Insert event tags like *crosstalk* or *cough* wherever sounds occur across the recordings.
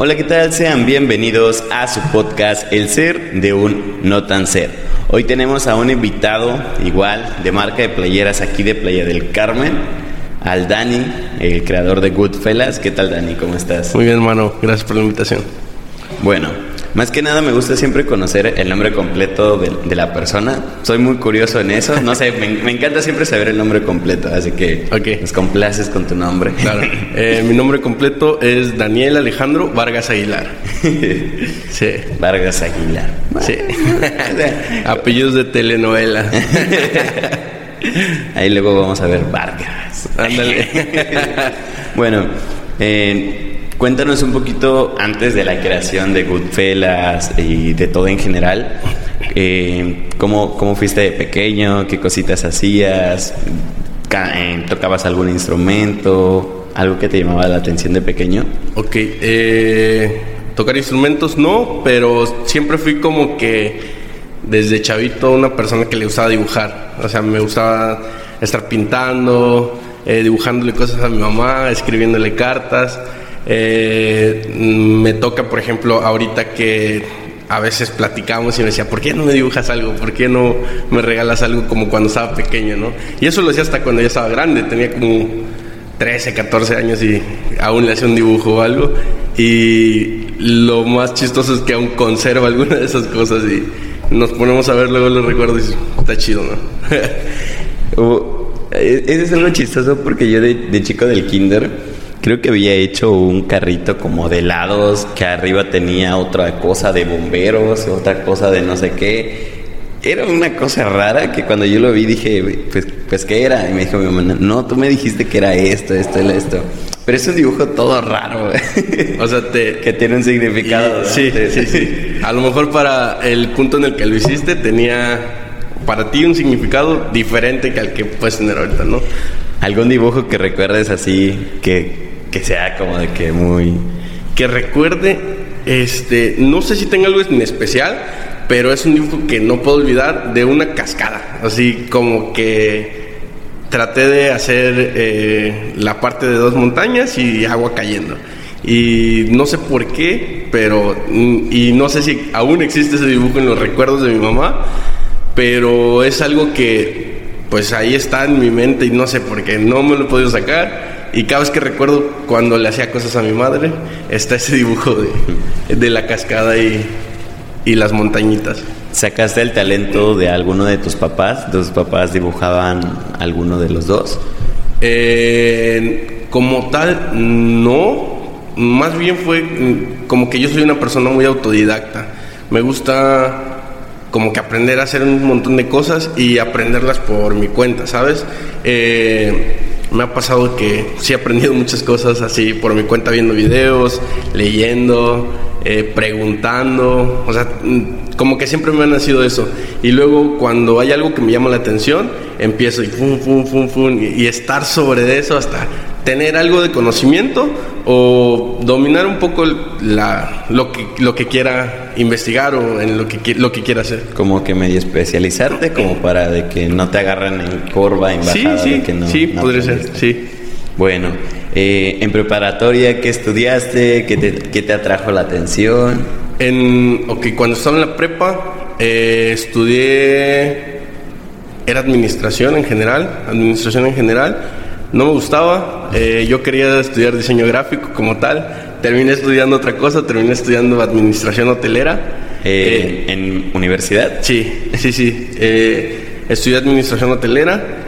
Hola, ¿qué tal? Sean bienvenidos a su podcast El Ser de un No Tan Ser. Hoy tenemos a un invitado igual de marca de playeras aquí de Playa del Carmen, al Dani, el creador de Goodfellas. ¿Qué tal Dani? ¿Cómo estás? Muy bien, hermano. Gracias por la invitación. Bueno, más que nada me gusta siempre conocer el nombre completo de, la persona. Soy muy curioso en eso. No sé, me, encanta siempre saber el nombre completo, así que okay. nos complaces con tu nombre. Claro. *laughs* Eh, mi nombre completo es Daniel Alejandro Vargas Aguilar. *laughs* sí. Vargas Aguilar. Sí. *laughs* Apellidos de telenovela. Ahí luego vamos a ver Vargas. Ándale. bueno, eh, Cuéntanos un poquito antes de la creación de Goodfellas y de todo en general. Eh, ¿cómo, ¿Cómo fuiste de pequeño? ¿Qué cositas hacías? Eh, ¿Tocabas algún instrumento? ¿Algo que te llamaba la atención de pequeño? Ok, eh, tocar instrumentos no, pero siempre fui como que desde chavito una persona que le gustaba dibujar. O sea, me gustaba estar pintando, dibujándole cosas a mi mamá, escribiéndole cartas. Eh, me toca, por ejemplo, ahorita que a veces platicamos y me decía, ¿por qué no me dibujas algo? ¿Por qué no me regalas algo como cuando estaba pequeño, no? Y eso lo hacía hasta cuando ya estaba grande, tenía como 13, 14 años y aún le hacía un dibujo o algo. Y lo más chistoso es que aún conserva alguna de esas cosas y nos ponemos a ver luego los recuerdos y está chido, ¿no? *laughs* Eso es algo chistoso porque yo de, de chico del kinder creo que había hecho un carrito como de helados que arriba tenía otra cosa de bomberos, otra cosa de no sé qué. Era una cosa rara que cuando yo lo vi dije, pues, pues ¿qué era? Y me dijo mi mamá, no, tú me dijiste que era esto, esto, esto. Pero es un dibujo todo raro, O sea, te... *laughs* que tiene un significado. Sí, sí, sí. A lo mejor para el punto en el que lo hiciste tenía para ti un significado diferente que al que puedes tener ahorita, ¿no? ¿Algún dibujo que recuerdes así que, que sea como de que muy... Que recuerde, este, no sé si tenga algo en especial, pero es un dibujo que no puedo olvidar de una cascada. Así como que traté de hacer eh, la parte de dos montañas y agua cayendo. Y no sé por qué, pero. Y no sé si aún existe ese dibujo en los recuerdos de mi mamá, pero es algo que, pues ahí está en mi mente y no sé por qué, no me lo he podido sacar. Y cada vez que recuerdo cuando le hacía cosas a mi madre, está ese dibujo de, de la cascada y, y las montañitas. ¿Sacaste el talento de alguno de tus papás? ¿Tus papás dibujaban alguno de los dos? Eh, como tal, no. Más bien fue como que yo soy una persona muy autodidacta. Me gusta como que aprender a hacer un montón de cosas y aprenderlas por mi cuenta, ¿sabes? Eh, me ha pasado que sí he aprendido muchas cosas así por mi cuenta viendo videos, leyendo, eh, preguntando, o sea, mm, como que siempre me ha nacido eso. Y luego cuando hay algo que me llama la atención, empiezo y fum, fum, fum, fum, y, estar sobre eso hasta tener algo de conocimiento o dominar un poco la, lo, que, lo que quiera investigar o en lo que, lo que quiera hacer. Como que medio especializarte, como para de que no te agarren en curva, en bajada. Sí, sí, que no, sí, podría ser, sí. Bueno, eh, en preparatoria, ¿qué estudiaste? ¿Qué te, qué te atrajo la atención? En, ok, cuando estaba en la prepa, eh, estudié, era administración en general, administración en general. No me gustaba, eh, yo quería estudiar diseño gráfico como tal. Terminé estudiando otra cosa, terminé estudiando administración hotelera. Eh, ¿En universidad? Sí, sí, sí. estudié administración hotelera.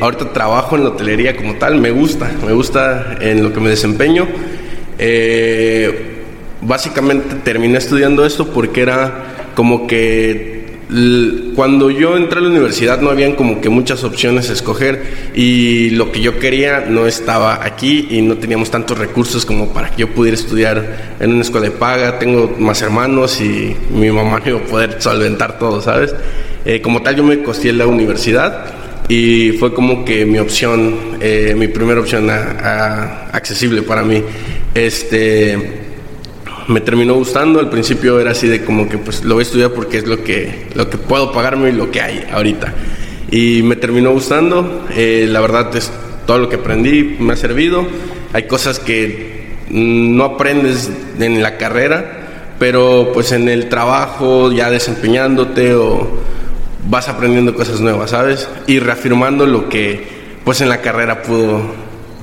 ahorita trabajo en la hotelería como tal, me gusta, me gusta en lo que me desempeño. Eh, básicamente terminé estudiando esto porque era como que cuando yo entré a la universidad no habían como que muchas opciones a escoger y lo que yo quería no estaba aquí y no teníamos tantos recursos como para que yo pudiera estudiar en una escuela de paga. Tengo más hermanos y mi mamá *laughs* no iba a poder solventar todo, ¿sabes? Eh, como tal yo me costé la universidad y fue como que mi opción, eh, mi primera opción accesible para mí. Este me terminó gustando. Al principio era así de como que pues lo voy a estudiar porque es lo que, lo que puedo pagarme y lo que hay ahorita. Y me terminó gustando. Eh, la verdad es todo lo que aprendí me ha servido. Hay cosas que no aprendes en la carrera, pero pues en el trabajo ya desempeñándote o vas aprendiendo cosas nuevas, ¿sabes? Y reafirmando lo que pues en la carrera pudo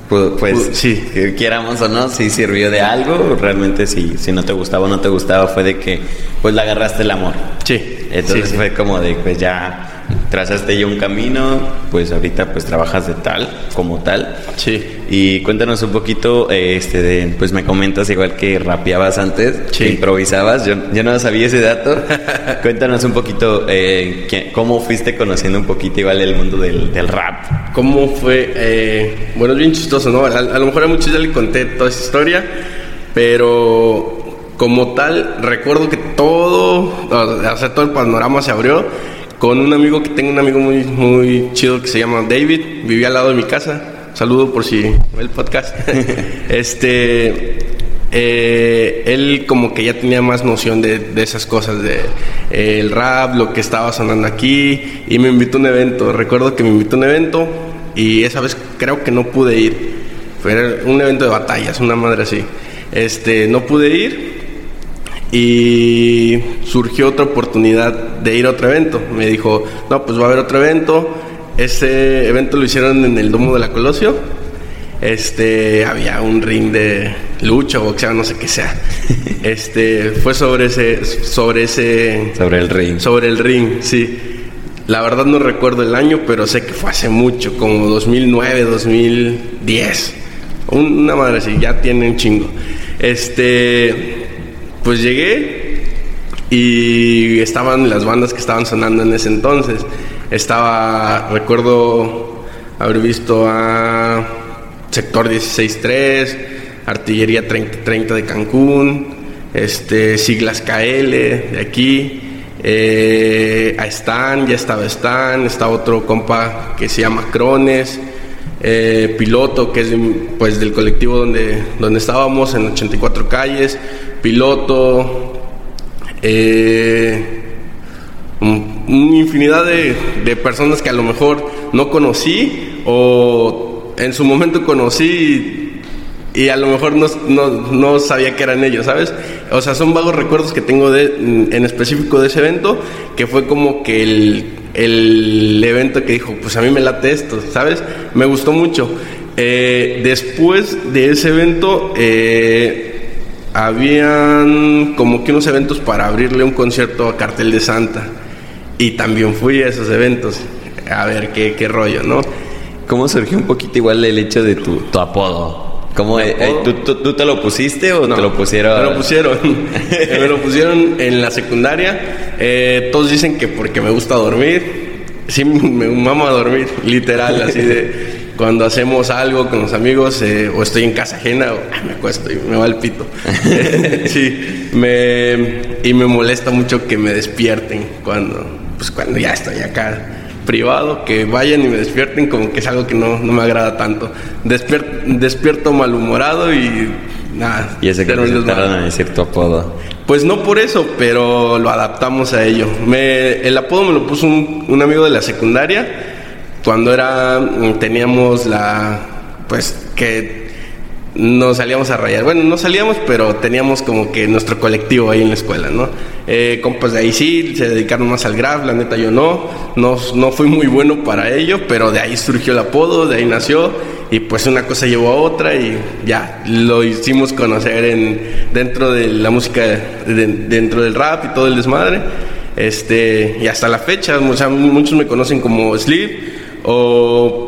pues sí, quieramos o no, si sirvió de algo, realmente sí, si no te gustaba o no te gustaba fue de que pues le agarraste el amor. Sí. Entonces fue como de pues ya trazaste ya un camino, pues ahorita pues trabajas de tal, como tal. Sí. Y cuéntanos un poquito, este, de, pues me comentas igual que rapeabas antes, que improvisabas, yo, yo, no sabía ese dato. *laughs* cuéntanos un poquito eh, cómo fuiste conociendo un poquito igual el mundo del, del rap. ¿Cómo fue? Eh, bueno, es bien chistoso, ¿no? A, lo mejor a muchos ya le conté toda esa historia, pero como tal, recuerdo que todo, o sea, todo el panorama se abrió con un amigo que tengo un amigo muy, muy chido que se llama David, vivía al lado de mi casa. Saludo por si el podcast. *laughs* este, eh, él como que ya tenía más noción de, esas cosas, de eh, el rap, lo que estaba sonando aquí, y me invitó a un evento. Recuerdo que me invitó a un evento y esa vez creo que no pude ir. Fue un evento de batallas, una madre así. Este, no pude ir y surgió otra oportunidad de ir a otro evento. Me dijo, no, pues va a haber otro evento. Ese evento lo hicieron en el Domo de la Colosio. Este, había un ring de lucha, boxeo, no sé qué sea. *laughs* Este, fue sobre ese, sobre ese... Sobre el ring. Sobre el ring, sí. La verdad no recuerdo el año, pero sé que fue hace mucho, como 2009, 2010. Una madre así, ya tiene un chingo. Este, pues llegué y estaban las bandas que estaban sonando en ese entonces. Estaba, recuerdo haber visto a Sector 16-3, Artillería 30, de Cancún, este, Siglas KL de aquí, eh, a Stan, ya estaba Stan, estaba otro compa que se llama Crones, eh, Piloto, que es pues, del colectivo donde, donde estábamos en 84 calles, piloto, eh, una infinidad de, personas que a lo mejor no conocí o en su momento conocí y, a lo mejor no, sabía que eran ellos, ¿sabes? O sea, son vagos recuerdos que tengo de, en específico de ese evento, que fue como que el, el evento que dijo, pues a mí me late esto, ¿sabes? Me gustó mucho. Eh, después de ese evento, eh, habían como que unos eventos para abrirle un concierto a Cartel de Santa. Y también fui a esos eventos. A ver qué, qué rollo, ¿no? ¿Cómo surgió un poquito igual el hecho de tu, tu apodo? ¿Cómo, eh, ¿tú, tú, te lo pusiste o te lo pusieron? Me lo pusieron. *laughs* me lo pusieron en la secundaria. Eh, todos dicen que porque me gusta dormir. Sí, me mamo a dormir, literal, así de *laughs* cuando hacemos algo con los amigos eh, o estoy en casa ajena o ah, me acuesto y me va el pito. *laughs* sí, me, y me molesta mucho que me despierten cuando, pues cuando ya estoy acá privado, que vayan y me despierten como que es algo que no, no me agrada tanto. despierto malhumorado y nada. Y ese que a decir tu apodo. Pues no por eso, pero lo adaptamos a ello. Me, el apodo me lo puso un, un amigo de la secundaria cuando era, teníamos la, pues que nos salíamos a rayar. Bueno, no salíamos, pero teníamos como que nuestro colectivo ahí en la escuela, ¿no? Eh, compas de ahí sí, se dedicaron más al graf, la neta yo no. no. No fui muy bueno para ello, pero de ahí surgió el apodo, de ahí nació. Y pues una cosa llevó a otra y ya, lo hicimos conocer en, dentro de la música, dentro del rap y todo el desmadre. Este, y hasta la fecha, muchos me conocen como Sleep o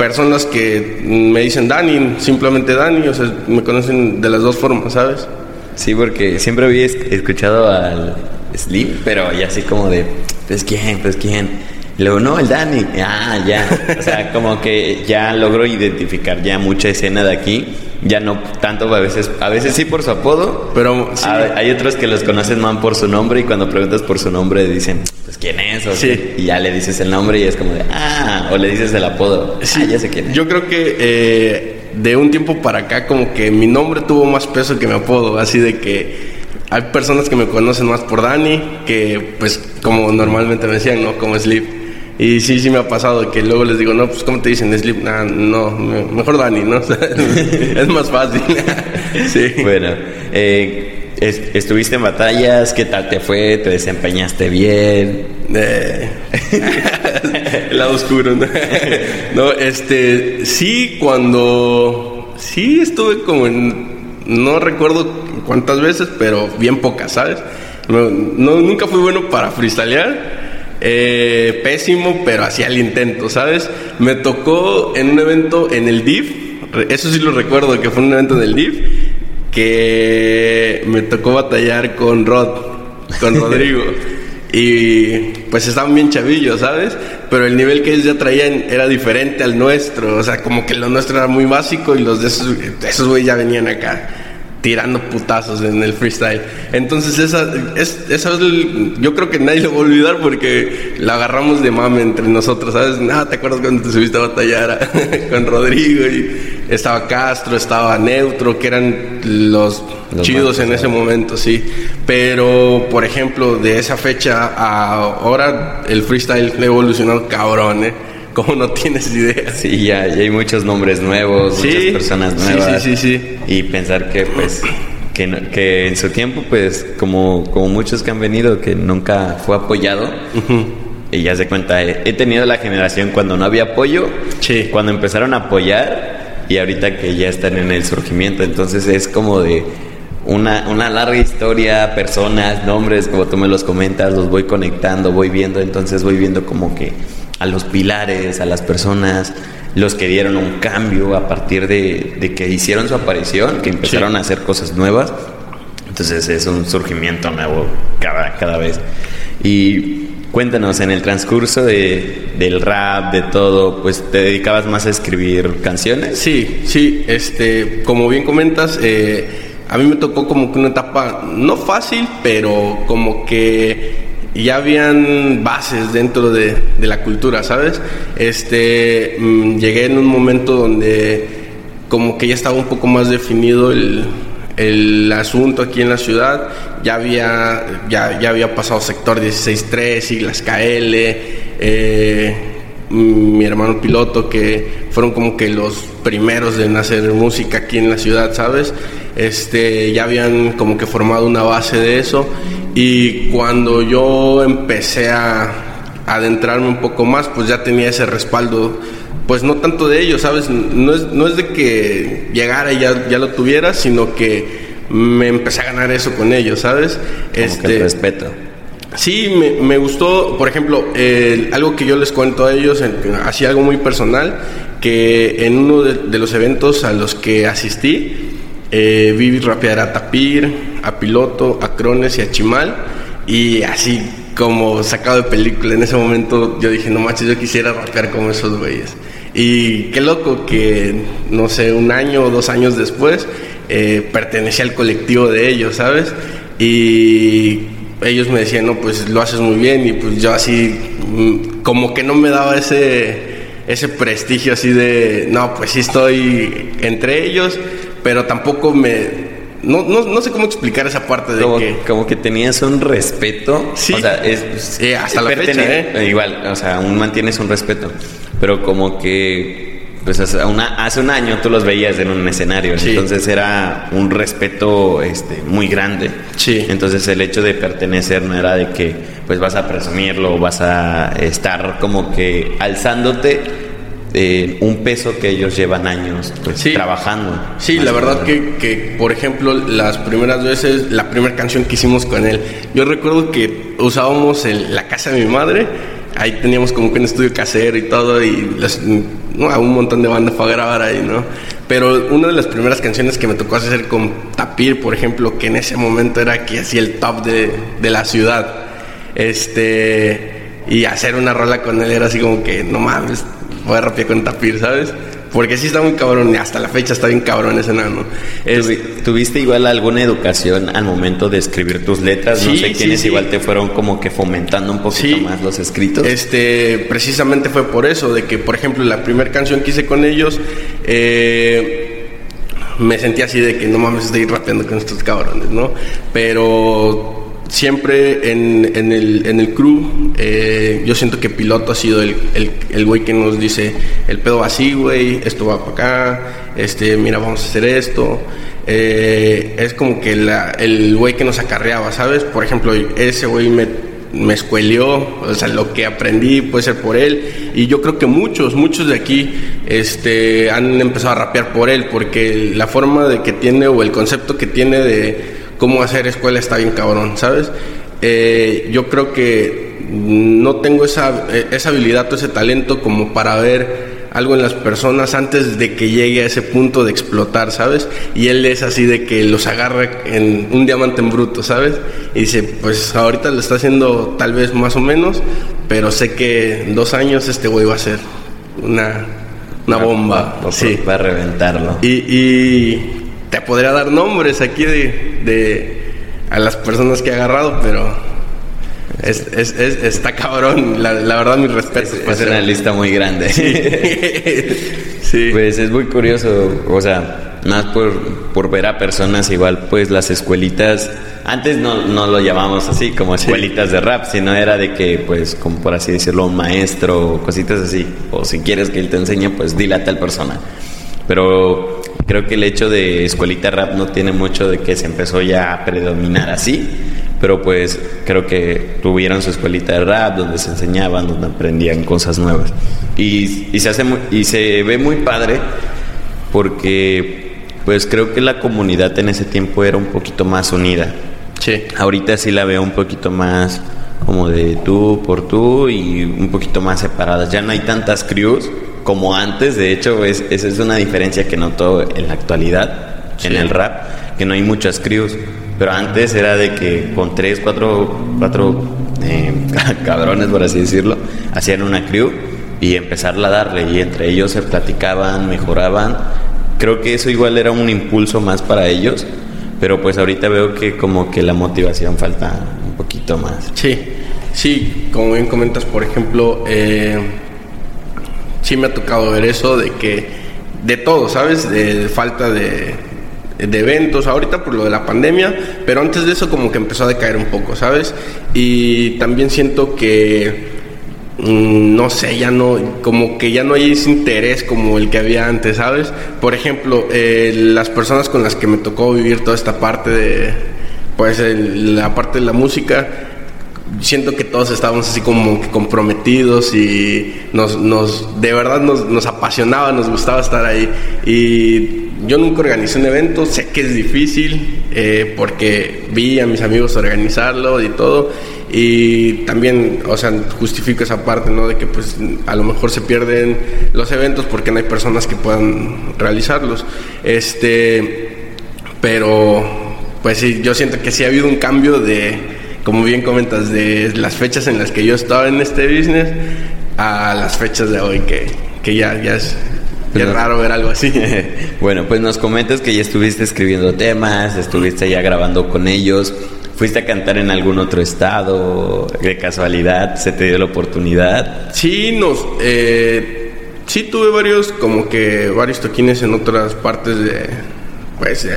personas que me dicen Dani, simplemente Dani, o sea, me conocen de las dos formas, ¿sabes? Sí, porque siempre había escuchado al Slim, pero ya así como de, pues quién, pues quién. Luego, no, el Dani, ah, ya. O sea, *laughs* como que ya logro identificar ya mucha escena de aquí. Ya no tanto a veces a veces sí por su apodo pero hay, otros que los conocen más por su nombre y cuando preguntas por su nombre dicen pues quién es o sí. y ya le dices el nombre y es como de ah o le dices el apodo. Sí. Ah, ya sé quién es. yo creo que eh, de un tiempo para acá como que mi nombre tuvo más peso que mi apodo. Así de que hay personas que me conocen más por Dani que pues como normalmente me decían no como Sleep Y sí, sí me ha pasado que luego les digo, no, pues ¿cómo te dicen? Sleep, nah, no, mejor Dani, ¿no? *laughs* es más fácil. *laughs* sí. Bueno, eh, estuviste en batallas, ¿qué tal te fue? ¿Te desempeñaste bien? Eh, *laughs* el lado oscuro, ¿no? no, este, sí, cuando, sí estuve como en, no recuerdo cuántas veces, pero bien pocas, ¿sabes? No, nunca fui bueno para freestylear eh, pésimo, pero hacía el intento, ¿sabes? Me tocó en un evento en el DIF, eso sí lo recuerdo, que fue un evento en el DIF, que me tocó batallar con Rod, con *laughs* Rodrigo. y pues estaban bien chavillos, ¿sabes? Pero el nivel que ellos ya traían era diferente al nuestro, o sea, como que lo nuestro era muy básico y los de esos, esos güey ya venían acá tirando putazos en el freestyle. Entonces esa es, esa es yo creo que nadie lo va a olvidar porque la agarramos de mame entre nosotros, ¿sabes? Nada, ¿te acuerdas cuando te subiste a batallar *laughs* con Rodrigo y estaba Castro, estaba Neutro, que eran los, chidos en ese momento, sí. Pero, por ejemplo, de esa fecha a ahora el freestyle ha evolucionado cabrón, ¿eh? *laughs* como no tienes idea. Sí, ya, hay muchos nombres nuevos, muchas personas nuevas. Sí, sí, sí, Y pensar que, pues, que, que, en su tiempo, pues, como, como muchos que han venido, que nunca fue apoyado. Y ya se cuenta, he, tenido la generación cuando no había apoyo, sí. cuando empezaron a apoyar y ahorita que ya están en el surgimiento. Entonces es como de una, una larga historia, personas, nombres, como tú me los comentas, los voy conectando, voy viendo, entonces voy viendo como que a los pilares, a las personas, los que dieron un cambio a partir de, que hicieron su aparición, que empezaron a hacer cosas nuevas. Entonces es un surgimiento nuevo cada, cada vez. Y cuéntanos, en el transcurso de, del rap, de todo, pues te dedicabas más a escribir canciones. Sí, sí, este, como bien comentas, eh, a mí me tocó como que una etapa no fácil, pero como que y ya habían bases dentro de, la cultura, ¿sabes? Este, mm, llegué en un momento donde como que ya estaba un poco más definido el, asunto aquí en la ciudad, ya había, ya, ya había pasado sector 16.3, y las KL, eh, mm, mi hermano piloto, que fueron como que los primeros en hacer música aquí en la ciudad, ¿sabes? Este, ya habían como que formado una base de eso y cuando yo empecé a adentrarme un poco más, pues ya tenía ese respaldo, pues no tanto de ellos, ¿sabes? No es, no es de que llegara y ya, ya lo tuviera, sino que me empecé a ganar eso con ellos, ¿sabes? Como este, que respeto. Sí, me, me, gustó, por ejemplo, algo que yo les cuento a ellos, así algo muy personal, que en uno de, los eventos a los que asistí, eh, vi rapear a Tapir, a Piloto, a Crones y a Chimal. Y así como sacado de película en ese momento, yo dije, no manches, yo quisiera rapear como esos güeyes. Y qué loco que, no sé, un año o dos años después, eh, pertenecía al colectivo de ellos, ¿sabes? Y ellos me decían, no, pues lo haces muy bien. Y pues yo así, mm, como que no me daba ese, ese prestigio así de, no, pues sí estoy entre ellos, pero tampoco me no, no, no, sé cómo explicar esa parte de que... Como que tenías un respeto. Sí. O sea, es, hasta la fecha, ¿eh? Igual, o sea, aún mantienes un respeto. Pero como que... Pues hace, una, hace un año tú los veías en un escenario. Entonces era un respeto este, muy grande. Sí. Entonces el hecho de pertenecer no era de que pues vas a presumirlo, vas a estar como que alzándote eh, un peso que ellos llevan años pues, trabajando. Sí, la verdad que, que, por ejemplo, las primeras veces, la primera canción que hicimos con él, yo recuerdo que usábamos la casa de mi madre, ahí teníamos como que un estudio casero y todo, y un montón de bandas para grabar ahí, ¿no? Pero una de las primeras canciones que me tocó hacer con Tapir, por ejemplo, que en ese momento era que hacía el top de, de la ciudad, este y hacer una rola con él era así como que no mames voy a rapear con Tapir, ¿sabes? Porque sí está muy cabrón, y hasta la fecha está bien cabrón ese nano. ¿Tuviste igual alguna educación al momento de escribir tus letras? no sé quiénes igual te fueron como que fomentando un poquito más los escritos. Este, precisamente fue por eso, de que, por ejemplo, la primera canción que hice con ellos, eh, me sentí así de que no mames, estoy rapeando con estos cabrones, ¿no? Pero siempre en, en, el, en el crew, eh, yo siento que piloto ha sido el, el, el güey que nos dice, el pedo va así, güey, esto va para acá, este, mira, vamos a hacer esto. Eh, es como que la, el güey que nos acarreaba, ¿sabes? Por ejemplo, ese güey me, me escuelió, o sea, lo que aprendí puede ser por él. Y yo creo que muchos, muchos de aquí este, han empezado a rapear por él, porque la forma de que tiene o el concepto que tiene de cómo hacer escuela está bien cabrón, ¿sabes? Eh, yo creo que no tengo esa, esa habilidad o ese talento como para ver algo en las personas antes de que llegue a ese punto de explotar, ¿sabes? Y él es así de que los agarra en un diamante en bruto, ¿sabes? Y dice, pues ahorita lo está haciendo tal vez más o menos, pero sé que en dos años este güey va a ser una, una bomba. sí. Va a reventarlo. Y, y te podría dar nombres aquí de, de a las personas que ha agarrado, pero es, es, es, está cabrón. La, la verdad, mi respeto. Es, una lista muy grande. *laughs* Sí. Pues es muy curioso, o sea, más por, por ver a personas igual, pues las escuelitas, antes no, no lo llamamos así, como escuelitas sí. de rap, sino era de que, pues, como por así decirlo, un maestro o cositas así, o si quieres que él te enseñe, pues dile a tal persona. Pero creo que el hecho de escuelita rap no tiene mucho de que se empezó ya a predominar así, pero pues creo que tuvieron su escuelita de rap donde se enseñaban, donde aprendían cosas nuevas. Y, y se, hace muy, y se ve muy padre porque pues creo que la comunidad en ese tiempo era un poquito más unida. Sí. Ahorita sí la veo un poquito más como de tú por tú y un poquito más separadas. Ya no hay tantas crews como antes, de hecho, es, esa es una diferencia que noto en la actualidad, sí. en el rap, que no hay muchas crews. Pero antes era de que con tres, cuatro, cuatro eh, *laughs* cabrones, por así decirlo, hacían una crew y empezarla a darle. Y entre ellos se platicaban, mejoraban. Creo que eso igual era un impulso más para ellos. Pero pues ahorita veo que como que la motivación falta un poquito más. Sí, sí, como bien comentas, por ejemplo, eh, sí me ha tocado ver eso de que, de todo, ¿sabes? De, falta de, eventos, ahorita por lo de la pandemia, pero antes de eso como que empezó a decaer un poco, ¿sabes? Y también siento que, mmm, no sé, ya no, como que ya no hay ese interés como el que había antes, ¿sabes? Por ejemplo, eh, las personas con las que me tocó vivir toda esta parte de, pues, la parte de la música, siento que todos estábamos así como comprometidos y nos, nos de verdad nos, nos, apasionaba, nos gustaba estar ahí. Y yo nunca organicé un evento, sé que es difícil eh, porque vi a mis amigos organizarlo y todo. Y también, o sea, justifico esa parte, ¿no? De que pues a lo mejor se pierden los eventos porque no hay personas que puedan realizarlos. Este, pero pues sí, yo siento que sí ha habido un cambio de como bien comentas, de las fechas en las que yo estaba en este business a las fechas de hoy, que, que ya, ya es, ya es raro ver algo así. *laughs* bueno, pues nos comentas que ya estuviste escribiendo temas, estuviste ya grabando con ellos. ¿Fuiste a cantar en algún otro estado? ¿De casualidad se te dio la oportunidad? Sí, nos, eh, sí tuve varios, como que varios toquines en otras partes de, pues,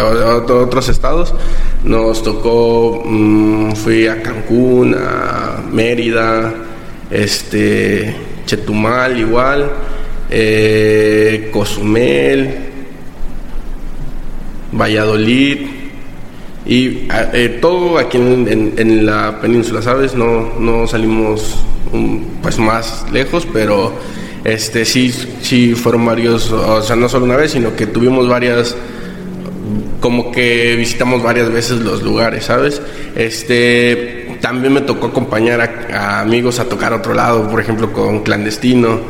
otros estados. Nos tocó, mmm, fui a Cancún, a Mérida, este, Chetumal igual, eh, Cozumel, Valladolid y eh, todo aquí en, la península, ¿sabes? No, no salimos um, pues más lejos, pero este sí, sí fueron varios, o sea, no solo una vez, sino que tuvimos varias como que visitamos varias veces los lugares, ¿sabes? Este, también me tocó acompañar a, amigos a tocar a otro lado, por ejemplo, con Clandestino,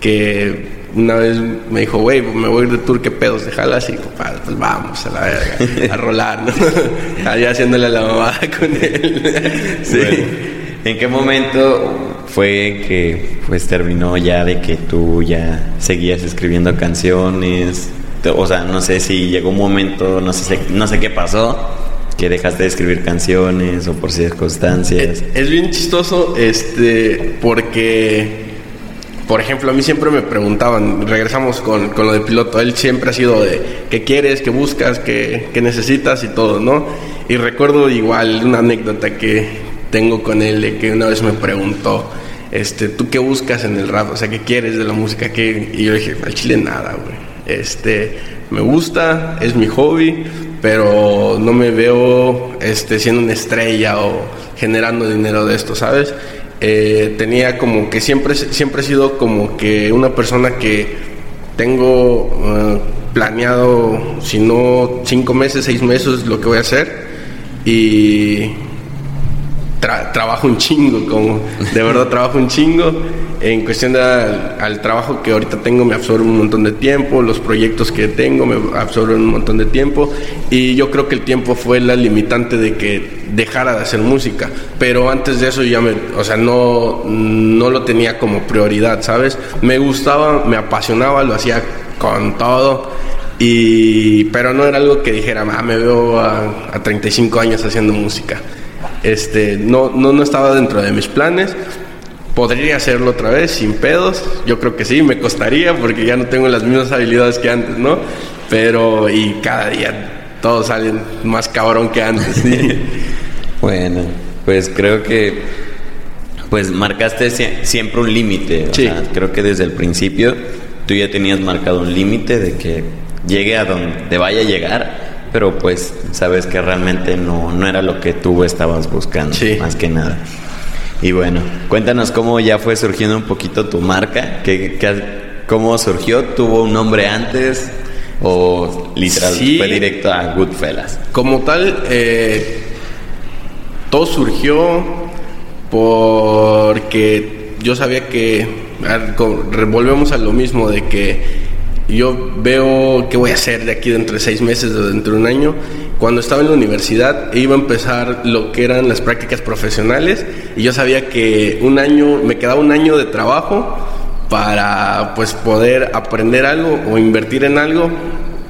que una vez me dijo, güey, me voy de tour, ¿qué pedos? ¿Te jalas? Y dijo, pues vamos a la verga, a rolar, ¿no? *laughs* Allá haciéndole la mamada *laughs* con él. sí. ¿En qué momento fue que pues terminó ya de que tú ya seguías escribiendo canciones? O sea, no sé si llegó un momento, no sé, no sé qué pasó, que dejaste de escribir canciones o por circunstancias. Es, bien chistoso, este, porque, por ejemplo, a mí siempre me preguntaban, regresamos con, con lo de piloto, él siempre ha sido de qué quieres, qué buscas, qué, qué necesitas y todo, ¿no? Y recuerdo igual una anécdota que tengo con él de que una vez me preguntó, este, ¿tú qué buscas en el rap? O sea, ¿qué quieres de la música? ¿Qué? Y yo dije, al chile nada, güey. Este, me gusta, es mi hobby, pero no me veo este, siendo una estrella o generando dinero de esto, ¿sabes? Eh, tenía como que siempre, siempre he sido como que una persona que tengo eh, planeado, si no cinco meses, seis meses, lo que voy a hacer y trabajo un chingo, como de verdad trabajo un chingo. En cuestión de al, trabajo que ahorita tengo me absorbe un montón de tiempo, los proyectos que tengo me absorben un montón de tiempo y yo creo que el tiempo fue la limitante de que dejara de hacer música, pero antes de eso ya me, o sea, no, no lo tenía como prioridad, ¿sabes? Me gustaba, me apasionaba, lo hacía con todo. Y, pero no era algo que dijera, ah, me veo a, a 35 años haciendo música. Este, no, no, no estaba dentro de mis planes. Podría hacerlo otra vez sin pedos. Yo creo que sí, me costaría porque ya no tengo las mismas habilidades que antes, ¿no? Pero, y cada día todos salen más cabrón que antes. *laughs* bueno, pues creo que pues marcaste siempre un límite. Sí. creo que desde el principio tú ya tenías marcado un límite de que llegue a donde vaya a llegar pero pues sabes que realmente no, no era lo que tú estabas buscando, más que nada. Y bueno, cuéntanos cómo ya fue surgiendo un poquito tu marca, ¿Qué, cómo surgió, tuvo un nombre antes o literal fue directo a Goodfellas. Como tal, eh, todo surgió porque yo sabía que, volvemos a lo mismo de que yo veo qué voy a hacer de aquí dentro de seis meses o dentro de un año. Cuando estaba en la universidad iba a empezar lo que eran las prácticas profesionales y yo sabía que un año, me quedaba un año de trabajo para pues poder aprender algo o invertir en algo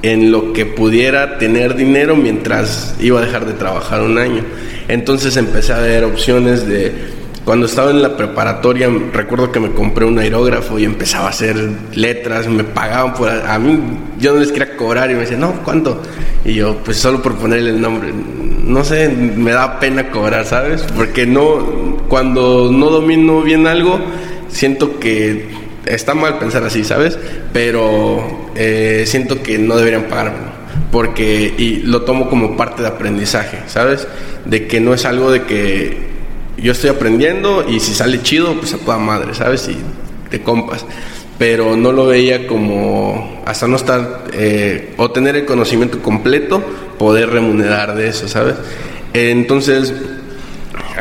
en lo que pudiera tener dinero mientras iba a dejar de trabajar un año. Entonces empecé a ver opciones de cuando estaba en la preparatoria, recuerdo que me compré un aerógrafo y empezaba a hacer letras, me pagaban por... A mí yo no les quería cobrar y me decían, no, ¿cuánto? Y yo, pues solo por ponerle el nombre. No sé, me da pena cobrar, ¿sabes? Porque no, cuando no domino bien algo, siento que está mal pensar así, ¿sabes? Pero eh, siento que no deberían pagarme porque y lo tomo como parte de aprendizaje, ¿sabes? De que no es algo de que yo estoy aprendiendo y si sale chido, pues a toda madre, ¿sabes? Y te compas. Pero no lo veía como hasta no estar eh, o tener el conocimiento completo, poder remunerar de eso, ¿sabes? Entonces,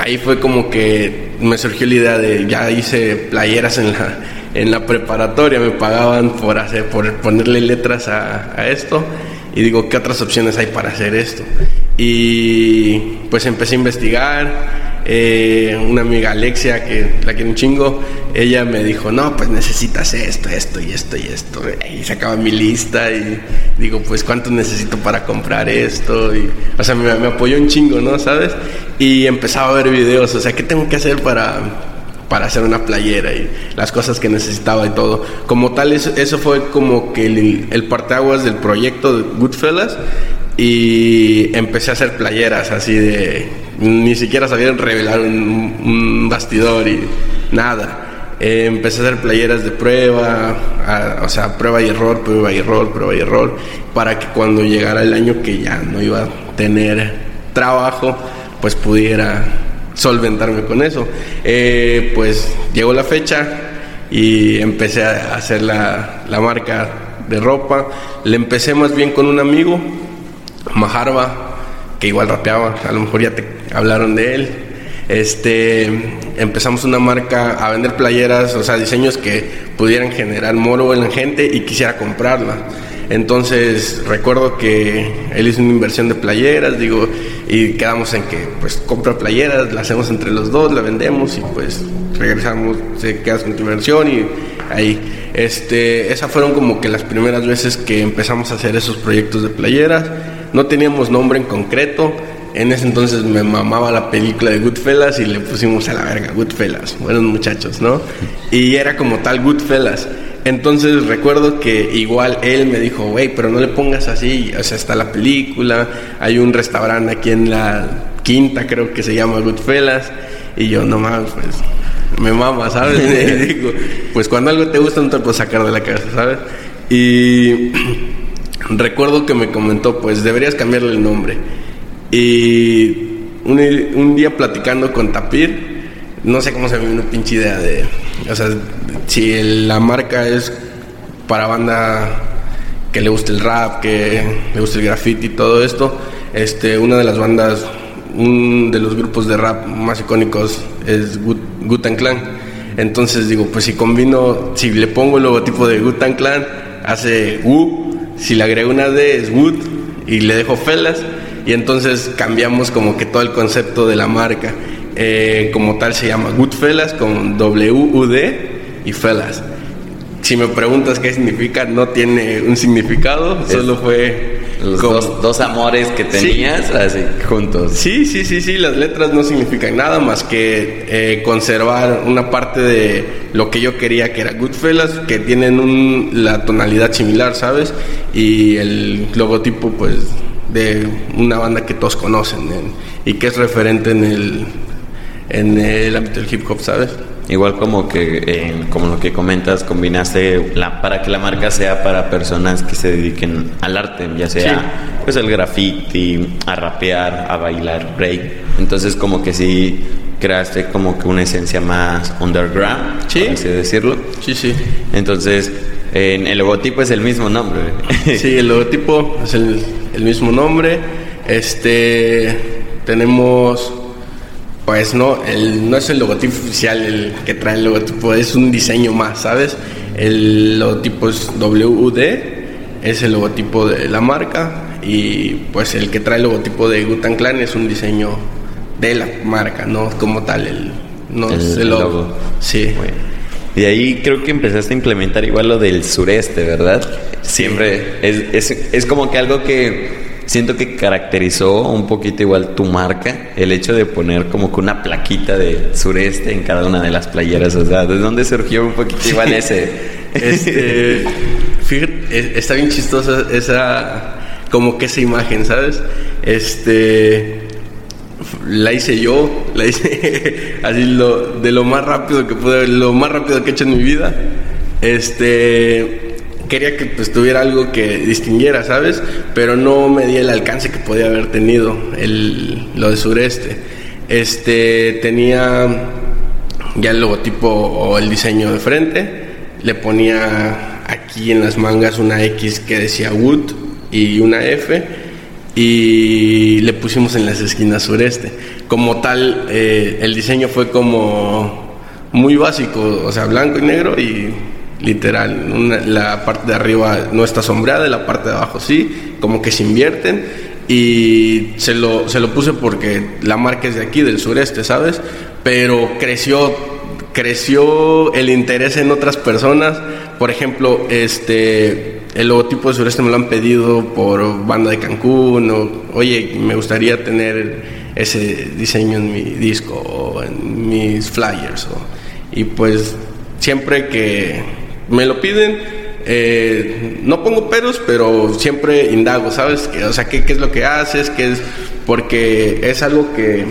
ahí fue como que me surgió la idea de ya hice playeras en la, en la preparatoria, me pagaban por hacer, por ponerle letras a, a esto. Y digo, ¿qué otras opciones hay para hacer esto? Y pues empecé a investigar eh, una amiga Alexia, que la quiere un chingo, ella me dijo, no, pues necesitas esto, esto y esto y esto. Y sacaba mi lista y digo, pues cuánto necesito para comprar esto. Y, o sea, me, apoyó un chingo, ¿no? ¿Sabes? Y empezaba a ver videos, o sea, ¿qué tengo que hacer para, para hacer una playera y las cosas que necesitaba y todo. Como tal, eso, fue como que el, el parteaguas del proyecto de Goodfellas y empecé a hacer playeras así de ni siquiera sabían revelar un, bastidor y nada. Eh, empecé a hacer playeras de prueba o sea prueba y error prueba y error prueba y error para que cuando llegara el año que ya no iba a tener trabajo pues pudiera solventarme con eso. Eh, pues llegó la fecha y empecé a hacer la, la marca de ropa. Le empecé más bien con un amigo Maharba, que igual rapeaba, a lo mejor ya te hablaron de él. Este, empezamos una marca a vender playeras, o sea, diseños que pudieran generar moro en la gente y quisiera comprarla. Entonces recuerdo que él hizo una inversión de playeras, digo, y quedamos en que pues compra playeras, la hacemos entre los dos, la vendemos y pues regresamos, se quedas con tu inversión y ahí. Este, esas fueron como que las primeras veces que empezamos a hacer esos proyectos de playeras no teníamos nombre en concreto. En ese entonces me mamaba la película de Goodfellas y le pusimos a la verga Goodfellas, buenos muchachos, ¿no? Y era como tal Goodfellas. Entonces recuerdo que igual él me dijo, güey, pero no le pongas así, o sea, está la película, hay un restaurante aquí en la quinta, creo que se llama Goodfellas, y yo, no mames, pues me mama, ¿sabes? *laughs* y digo, pues cuando algo te gusta no te puedes sacar de la cabeza, ¿sabes? Y *clears throat* recuerdo que me comentó, pues deberías cambiarle el nombre. Y un, día platicando con Tapir, no sé cómo se me vino una pinche idea de, o sea, si la marca es para banda que le guste el rap, que le guste el graffiti y todo esto, este, una de las bandas, un de los grupos de rap más icónicos es Gutan Clan. Entonces digo, pues si combino, si le pongo el logotipo de Gutan Clan, hace Wu, si le agrego una D es Wood y le dejo Felas, y entonces cambiamos como que todo el concepto de la marca. Eh, como tal se llama Goodfellas con W-U-D y Fellas. Si me preguntas qué significa, no tiene un significado, solo fue los dos, amores que tenías así juntos. Sí, sí, sí, sí, las letras no significan nada más que eh, conservar una parte de lo que yo quería que era Goodfellas, que tienen un, la tonalidad similar, ¿sabes? Y el logotipo, pues, de una banda que todos conocen y que es referente en el en el ámbito del hip hop, ¿sabes? Igual como que, eh, como lo que comentas, combinaste la, para que la marca sea para personas que se dediquen al arte, ya sea pues el graffiti, a rapear, a bailar break. Entonces como que sí creaste como que una esencia más underground, ¿Sí? por así decirlo. Sí, sí. Entonces, en el logotipo es el mismo nombre. *laughs* sí, el logotipo es el, el mismo nombre. Este, tenemos pues no, el, no es el logotipo oficial el que trae el logotipo, es un diseño más, ¿sabes? El logotipo es WUD, es el logotipo de la marca y pues el que trae el logotipo de Gutan Clan es un diseño de la marca, no como tal el, no el, logo. Sí. Y ahí creo que empezaste a implementar igual lo del sureste, ¿verdad? Siempre es, es, es como que algo que siento que caracterizó un poquito igual tu marca, el hecho de poner como que una plaquita de sureste en cada una de las playeras, o sea, ¿de dónde surgió un poquito igual ese? *laughs* este, fíjate, está bien chistosa esa, como que esa imagen, ¿sabes? Este, la hice yo, la hice *laughs* así lo, de lo más rápido que pude, lo más rápido que he hecho en mi vida. Este, quería que pues tuviera algo que distinguiera, ¿sabes? Pero no me di el alcance que podía haber tenido el, lo de sureste. Este tenía ya el logotipo o el diseño de frente, le ponía aquí en las mangas una X que decía Wood y una F y le pusimos en las esquinas sureste. Como tal, eh, el diseño fue como muy básico, o sea, blanco y negro y literal. la parte de arriba no está sombreada la parte de abajo sí, como que se invierten. Y se lo, se lo puse porque la marca es de aquí, del sureste, ¿sabes? Pero creció, creció el interés en otras personas. Por ejemplo, este, el logotipo de sureste me lo han pedido por banda de Cancún, o oye, me gustaría tener ese diseño en mi disco o en mis flyers. y pues siempre que me lo piden, eh, no pongo peros, pero siempre indago, ¿sabes? O sea, ¿qué, es lo que haces? ¿Qué es? Porque es algo que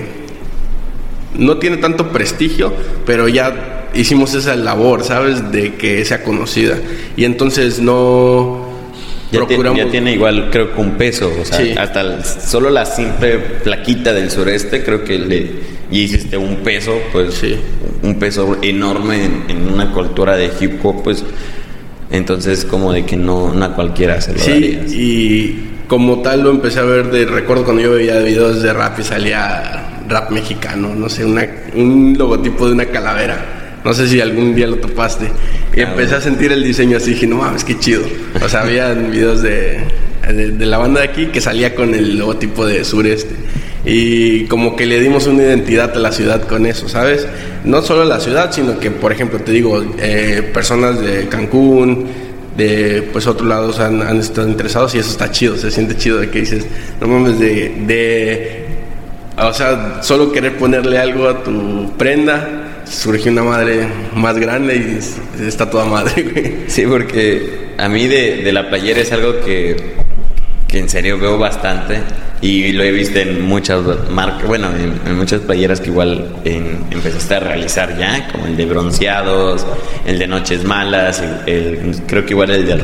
no tiene tanto prestigio, pero ya hicimos esa labor, ¿sabes? De que sea conocida. Y entonces no... Ya, procuramos... ya tiene igual, creo que un peso, o sea, hasta solo la simple plaquita del sureste, creo que le y hiciste un peso, pues sí. un peso enorme en, una cultura de hip hop, pues entonces como de que no, no cualquiera se lo sí, y como tal lo empecé a ver de recuerdo cuando yo veía videos de rap y salía rap mexicano, no sé, una, un logotipo de una calavera. No sé si algún día lo topaste. Y empecé a sentir el diseño así, dije, no mames, qué chido. O sea, había videos de, de, de la banda de aquí que salía con el logotipo de sureste y como que le dimos una identidad a la ciudad con eso, ¿sabes? No solo a la ciudad, sino que, por ejemplo, te digo, eh, personas de Cancún, de pues otros lados han, han, estado interesados y eso está chido, se siente chido de que dices, no mames, de, de, o sea, solo querer ponerle algo a tu prenda surgió una madre más grande y está toda madre, *laughs* güey. Sí, porque a mí de, de la playera es algo que, que en serio veo bastante y lo he visto en muchas marcas, bueno, en, muchas playeras que igual en, empezaste a realizar ya, como el de bronceados, el de noches malas, el, creo que igual el de.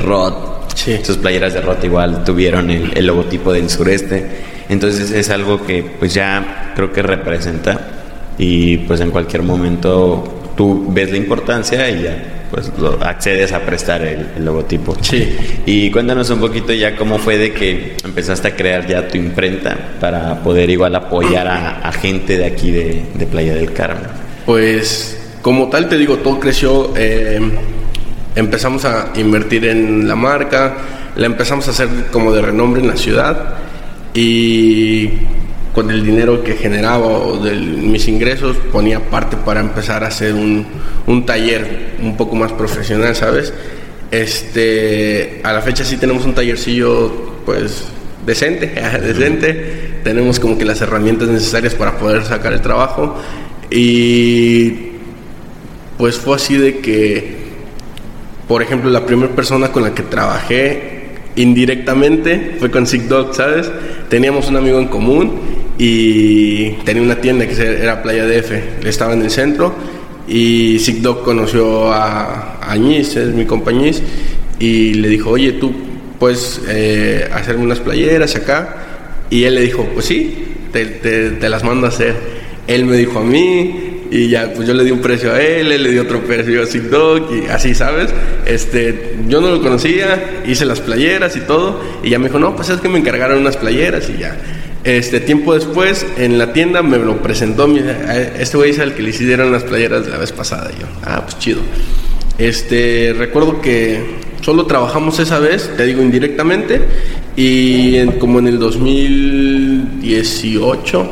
Sí. Sus playeras de Rod igual tuvieron el, el logotipo del sureste. Entonces es algo que pues ya creo que representa y pues en cualquier momento tú ves la importancia y ya pues lo, accedes a prestar el, logotipo. Sí. Y cuéntanos un poquito ya cómo fue de que empezaste a crear ya tu imprenta para poder igual apoyar a, gente de aquí de, Playa del Carmen. Pues como tal te digo, todo creció, eh, empezamos a invertir en la marca, la empezamos a hacer como de renombre en la ciudad y con el dinero que generaba o de mis ingresos ponía parte para empezar a hacer un, un, taller un poco más profesional, ¿sabes? Este, a la fecha sí tenemos un tallercillo pues decente, *laughs* decente, tenemos como que las herramientas necesarias para poder sacar el trabajo y pues fue así de que, por ejemplo, la primera persona con la que trabajé indirectamente fue con Sick Dog, ¿sabes? Teníamos un amigo en común y tenía una tienda que era Playa DF, estaba en el centro y Sick Dog conoció a Añiz, es mi compañís, y le dijo, oye, tú puedes eh, hacerme unas playeras acá. Y él le dijo, pues sí, te, las mando a hacer. Él me dijo a mí, y ya, pues yo le di un precio a él, él le dio otro precio a Sick Dog y así, ¿sabes? Este, yo no lo conocía, hice las playeras y todo, y ya me dijo, no, pues es que me encargaron unas playeras y ya. Este tiempo después, en la tienda me lo presentó, este güey es el que le hicieron las playeras de la vez pasada. Y yo, ah, pues chido. Este, recuerdo que solo trabajamos esa vez, te digo indirectamente, y como en el 2018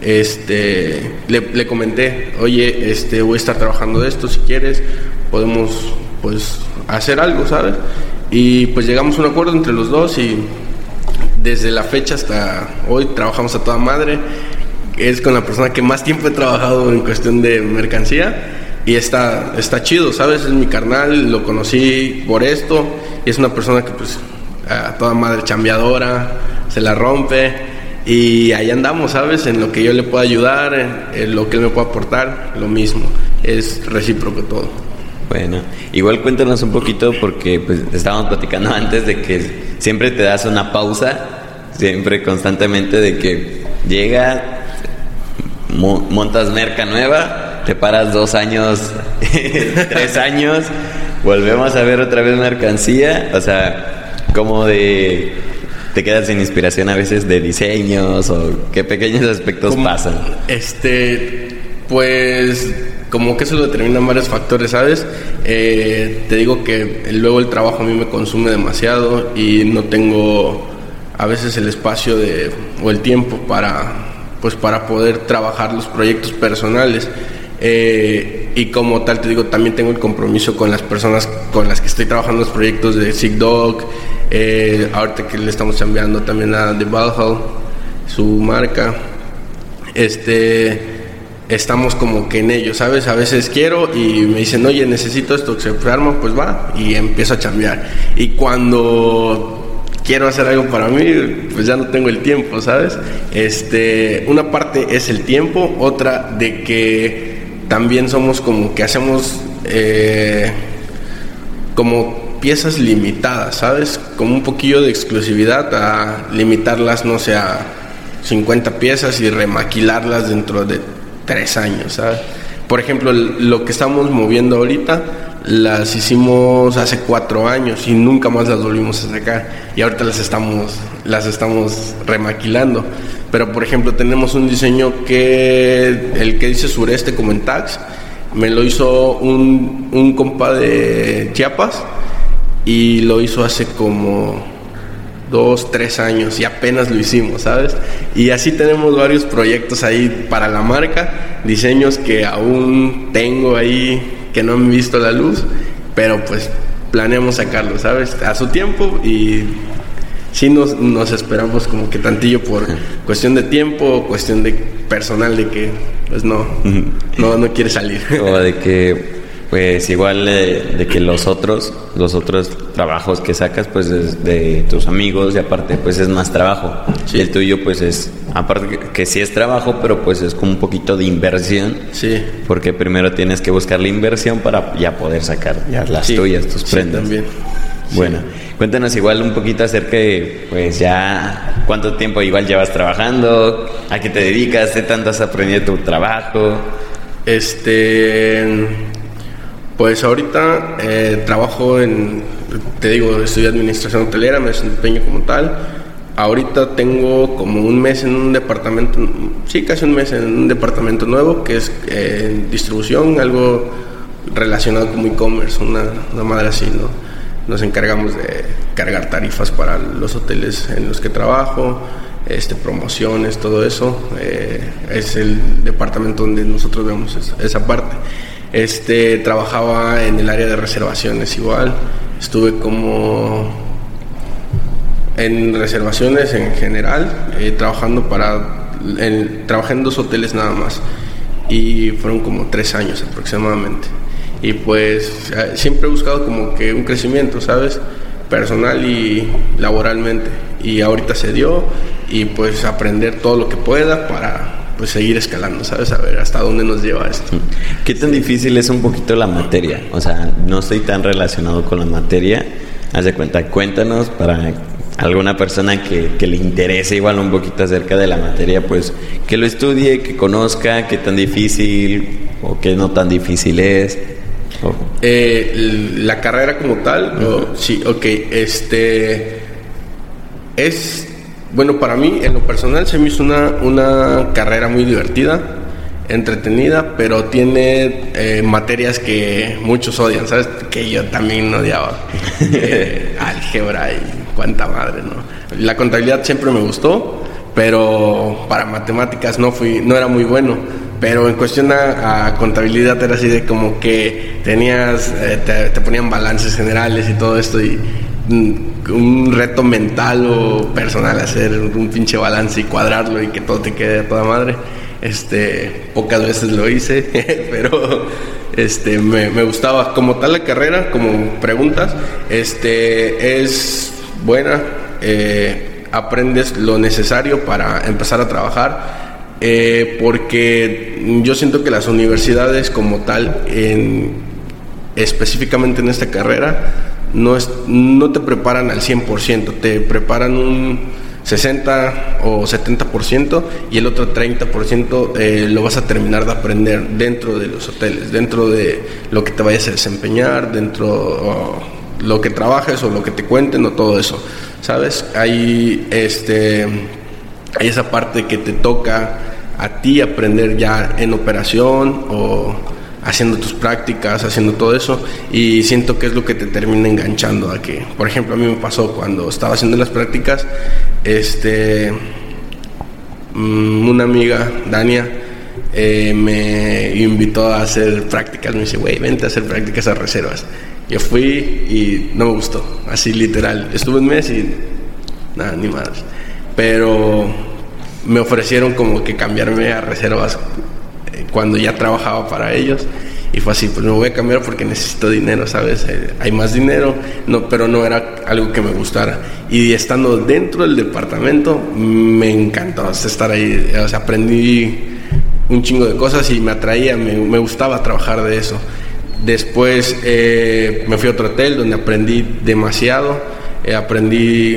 este, le, comenté, oye, este, voy a estar trabajando de esto, si quieres, podemos pues hacer algo, ¿sabes? Y pues llegamos a un acuerdo entre los dos y desde la fecha hasta hoy trabajamos a toda madre. Es con la persona que más tiempo he trabajado en cuestión de mercancía y está, está chido, ¿sabes? Es mi carnal, lo conocí por esto y es una persona que pues a toda madre chambeadora, se la rompe y ahí andamos, ¿sabes? En lo que yo le puedo ayudar, en, lo que él me puede aportar, lo mismo. Es recíproco todo. Bueno, igual cuéntanos un poquito porque pues estábamos platicando *laughs* antes de que siempre te das una pausa, siempre constantemente de que llega, montas merca nueva, te paras dos años, *laughs* tres años, volvemos a ver otra vez mercancía, o sea, como de te quedas sin inspiración a veces de diseños o qué pequeños aspectos pasan? Este, pues como que eso lo determinan varios factores, ¿sabes? Eh, te digo que luego el trabajo a mí me consume demasiado y no tengo a veces el espacio de, o el tiempo para, pues para poder trabajar los proyectos personales. Eh, y como tal, te digo, también tengo el compromiso con las personas con las que estoy trabajando los proyectos de Sick Dog, eh, ahorita que le estamos cambiando también a The Valhalla, su marca. Este, estamos como que en ello, ¿sabes? A veces quiero y me dicen, oye, necesito esto, que se arma, pues va, y empiezo a cambiar. Y cuando quiero hacer algo para mí, pues ya no tengo el tiempo, ¿sabes? Este, una parte es el tiempo, otra de que también somos como que hacemos eh, como piezas limitadas, ¿sabes? Como un poquillo de exclusividad a limitarlas, no sé, a 50 piezas y remaquilarlas dentro de tres años. Por ejemplo, lo que estamos moviendo ahorita, las hicimos hace cuatro años y nunca más las volvimos a sacar y ahorita las estamos, las estamos remaquilando. Pero por ejemplo tenemos un diseño que el que dice sureste como en tax, me lo hizo un, un compa de Chiapas y lo hizo hace como dos, tres años y apenas lo hicimos, ¿sabes? Y así tenemos varios proyectos ahí para la marca, diseños que aún tengo ahí que no han visto la luz, pero pues planeamos sacarlo, ¿sabes? A su tiempo y sí nos, nos esperamos como que tantillo por cuestión de tiempo, cuestión de personal de que pues no, no, no quiere salir. O de que pues igual de, que los otros, los otros trabajos que sacas, pues es de tus amigos y aparte pues es más trabajo. Y el tuyo pues es, aparte que, sí es trabajo, pero pues es como un poquito de inversión. Sí. Porque primero tienes que buscar la inversión para ya poder sacar ya las tuyas, tus prendas. también. Bueno, cuéntanos igual un poquito acerca de, pues ya, cuánto tiempo igual llevas trabajando, a qué te dedicas, qué tanto has aprendido tu trabajo. Este, pues ahorita eh, trabajo en, te digo, estudio administración hotelera, me desempeño como tal. Ahorita tengo como un mes en un departamento, sí, casi un mes en un departamento nuevo que es eh, distribución, algo relacionado con e-commerce, una, una madre así, ¿no? Nos encargamos de cargar tarifas para los hoteles en los que trabajo, este, promociones, todo eso. Eh, es el departamento donde nosotros vemos esa parte. Este, trabajaba en el área de reservaciones igual. Estuve como en reservaciones en general, eh, trabajando para, en, trabajé en dos hoteles nada más y fueron como tres años aproximadamente. Y pues eh, siempre he buscado como que un crecimiento, ¿sabes? Personal y laboralmente. Y ahorita se dio y pues aprender todo lo que pueda para pues seguir escalando, ¿sabes? A ver hasta dónde nos lleva esto. ¿Qué tan difícil es un poquito la materia? O sea, no estoy tan relacionado con la materia. Haz de cuenta, cuéntanos para alguna persona que, que, le interese igual un poquito acerca de la materia, pues que lo estudie, que conozca qué tan difícil o qué no tan difícil es. Eh, la carrera como tal, sí, ok, este es bueno, para mí, en lo personal, se me hizo una, una carrera muy divertida, entretenida, pero tiene eh, materias que muchos odian, ¿sabes? Que yo también odiaba. *laughs* Eh, álgebra y cuánta madre, ¿no? La contabilidad siempre me gustó, pero para matemáticas no, fui, no era muy bueno. Pero en cuestión a, contabilidad era así de como que tenías, eh, te, te, ponían balances generales y todo esto y un reto mental o personal hacer un pinche balance y cuadrarlo y que todo te quede a toda madre. Este, pocas veces lo hice, *laughs* pero este, me, me, gustaba. Como tal la carrera, como preguntas, este, es buena, eh, aprendes lo necesario para empezar a trabajar. Eh, porque yo siento que las universidades como tal, en, específicamente en esta carrera, no, es, no te preparan al 100%, te preparan un 60 o 70% y el otro 30% eh, lo vas a terminar de aprender dentro de los hoteles, dentro de lo que te vayas a desempeñar, dentro de lo que trabajes o lo que te cuenten o todo eso, ¿sabes? Hay, este, hay esa parte que te toca a ti aprender ya en operación o haciendo tus prácticas, haciendo todo eso, y siento que es lo que te termina enganchando a que, por ejemplo, a mí me pasó cuando estaba haciendo las prácticas, este, mm, una amiga, Dania, eh, me invitó a hacer prácticas, me dice, güey, vente a hacer prácticas a reservas. Yo fui y no me gustó, así literal. Estuve un mes y nada, ni más. Pero me ofrecieron como que cambiarme a reservas cuando ya trabajaba para ellos. Y fue así, pues me voy a cambiar porque necesito dinero, ¿sabes? Eh, hay más dinero, no, pero no era algo que me gustara. Y estando dentro del departamento, me encantó estar ahí. O sea, aprendí un chingo de cosas y me atraía, me, me gustaba trabajar de eso. Después eh, me fui a otro hotel donde aprendí demasiado, eh, aprendí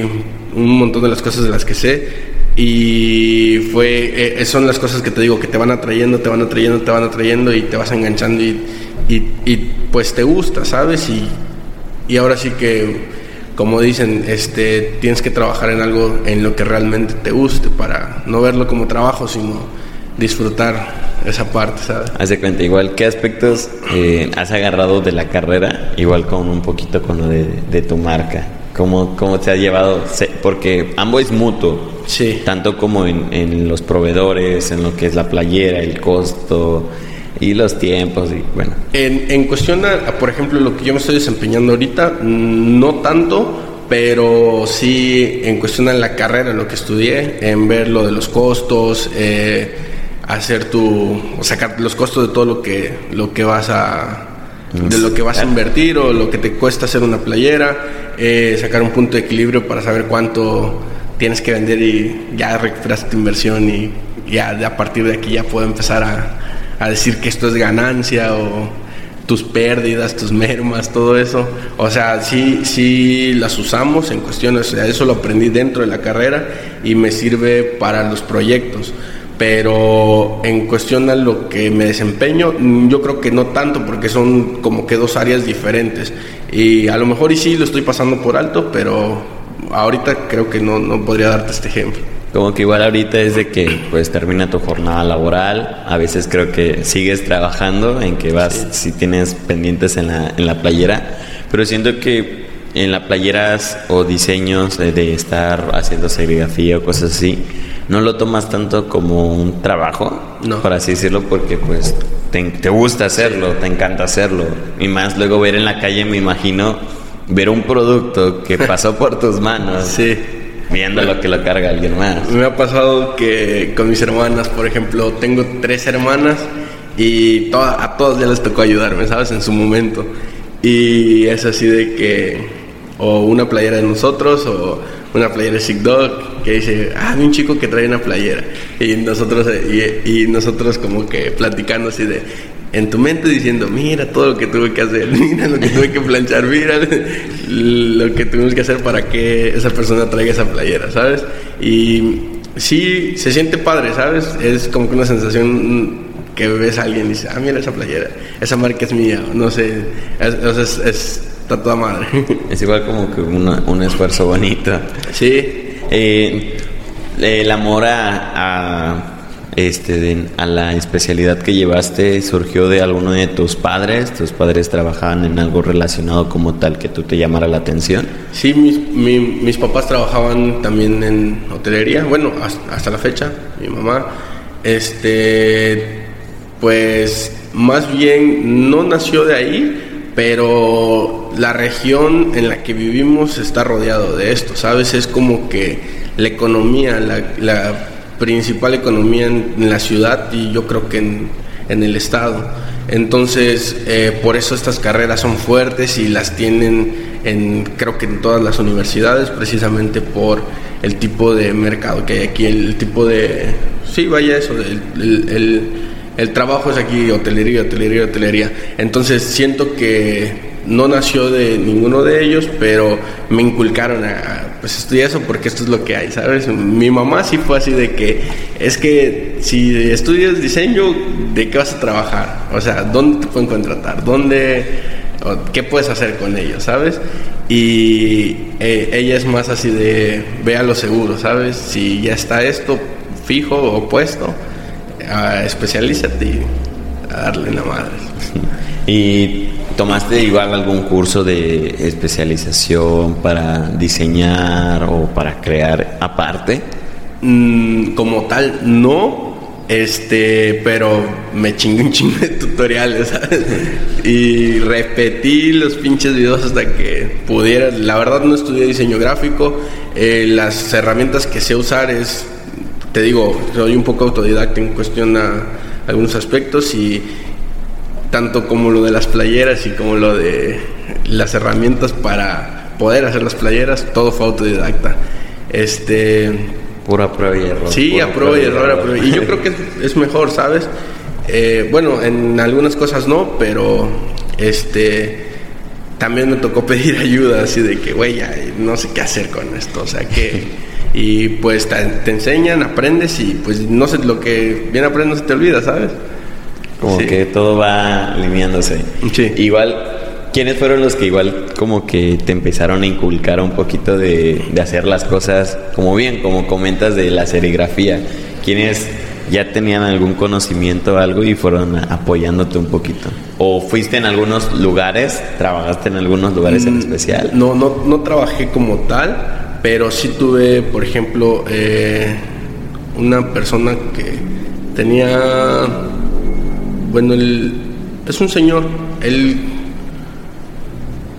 un montón de las cosas de las que sé y fue, eh, son las cosas que te digo, que te van atrayendo, te van atrayendo, te van atrayendo y te vas enganchando y, y, pues te gusta, ¿sabes? Y, y ahora sí que, como dicen, este, tienes que trabajar en algo en lo que realmente te guste para no verlo como trabajo, sino disfrutar esa parte, ¿sabes? Haz de cuenta, igual, ¿qué aspectos eh, has agarrado de la carrera? Igual con un poquito con lo de, de tu marca. ¿Cómo, ¿Cómo te ha llevado? Porque ambos es mutuo Sí. Tanto como en, los proveedores, en lo que es la playera, el costo y los tiempos y bueno. En, en cuestión a, por ejemplo, lo que yo me estoy desempeñando ahorita, mm, no tanto, pero sí en cuestión a la carrera, lo que estudié, en ver lo de los costos, eh, hacer tu, o sacar los costos de todo lo que, lo que vas a, de lo que vas a invertir o lo que te cuesta hacer una playera, eh, sacar un punto de equilibrio para saber cuánto tienes que vender y ya recuperas tu inversión y ya a partir de aquí ya puedo empezar a, a decir que esto es ganancia o tus pérdidas, tus mermas, todo eso. O sea, sí, sí las usamos en cuestiones, eso lo aprendí dentro de la carrera y me sirve para los proyectos. Pero en cuestión a lo que me desempeño, yo creo que no tanto, porque son como que dos áreas diferentes. Y a lo mejor y sí lo estoy pasando por alto, pero ahorita creo que no, no podría darte este ejemplo. Como que igual ahorita es de que pues termina tu jornada laboral, a veces creo que sigues trabajando en que vas, si tienes pendientes en la, en la playera, pero siento que en las playeras o diseños de, estar haciendo serigrafía o cosas así, no lo tomas tanto como un trabajo, no. por así decirlo, porque pues te, te gusta hacerlo, te encanta hacerlo. Y más luego ver en la calle, me imagino, ver un producto que pasó por tus manos. Sí viendo lo que lo carga alguien más. Me ha pasado que con mis hermanas, por ejemplo, tengo tres hermanas y a todas ya les tocó ayudarme, ¿sabes? En su momento. Y es así de que, o una playera de nosotros, o una playera de Sick Dog, que dice, ah, hay un chico que trae una playera. Y nosotros, y, y nosotros como que platicando así de, en tu mente diciendo, mira todo lo que tuve que hacer, *laughs* mira lo que tuve que planchar, mira lo que tuvimos que hacer para que esa persona traiga esa playera, ¿sabes? Y sí, se siente padre, ¿sabes? Es como que una sensación que ves a alguien y dice, ah, mira esa playera, esa marca es mía, no sé, es, es, está toda madre. *laughs* Es igual como que un esfuerzo bonito. Sí. Eh, el amor a este, a la especialidad que llevaste surgió de alguno de tus padres? ¿Tus padres trabajaban en algo relacionado como tal que tú te llamara la atención? Sí, mis, mis papás trabajaban también en hotelería, bueno, hasta, la fecha, mi mamá. Este, pues más bien no nació de ahí, pero la región en la que vivimos está rodeado de esto, ¿sabes? Es como que la economía, la, la principal economía en, la ciudad y yo creo que en, en el estado. Entonces, eh, por eso estas carreras son fuertes y las tienen en, creo que en todas las universidades, precisamente por el tipo de mercado que hay aquí, el, tipo de, sí, vaya eso, el, el, el trabajo es aquí hotelería, hotelería, hotelería. Entonces, siento que no nació de ninguno de ellos, pero me inculcaron a, pues estudia eso porque esto es lo que hay, ¿sabes? Mi mamá sí fue así de que, es que si estudias diseño, ¿de qué vas a trabajar? O sea, ¿dónde te pueden contratar? ¿Dónde, qué puedes hacer con ellos, ¿sabes? Y eh, ella es más así de, ve a lo seguro, ¿sabes? Si ya está esto fijo o puesto, especialízate y a darle la madre. *laughs* Y ¿Tomaste igual algún curso de especialización para diseñar o para crear aparte? Mm, como tal, no. Este, pero me chingué un chingo de tutoriales, *laughs* Y repetí los pinches videos hasta que pudiera. La verdad no estudié diseño gráfico. Eh, las herramientas que sé usar es, te digo, soy un poco autodidacta en cuestión a algunos aspectos y tanto como lo de las playeras y como lo de las herramientas para poder hacer las playeras, todo fue autodidacta. Este, pura prueba y error. Sí, a prueba y error, Y yo creo que es mejor, ¿sabes? Eh, bueno, en algunas cosas no, pero este también me tocó *laughs* pedir ayuda, así de que, güey, no sé qué hacer con esto, o sea que... Y pues te, te enseñan, aprendes y pues no sé, lo que bien aprendes se te olvida, ¿sabes? Como que todo va alineándose. Sí. Igual, ¿quiénes fueron los que igual como que te empezaron a inculcar un poquito de, de hacer las cosas como bien, como comentas de la serigrafía? ¿Quiénes ya tenían algún conocimiento o algo y fueron apoyándote un poquito? ¿O fuiste en algunos lugares? ¿Trabajaste en algunos lugares en mm, especial? No, no, no trabajé como tal, pero sí tuve, por ejemplo, eh, una persona que tenía bueno, él es un señor, él,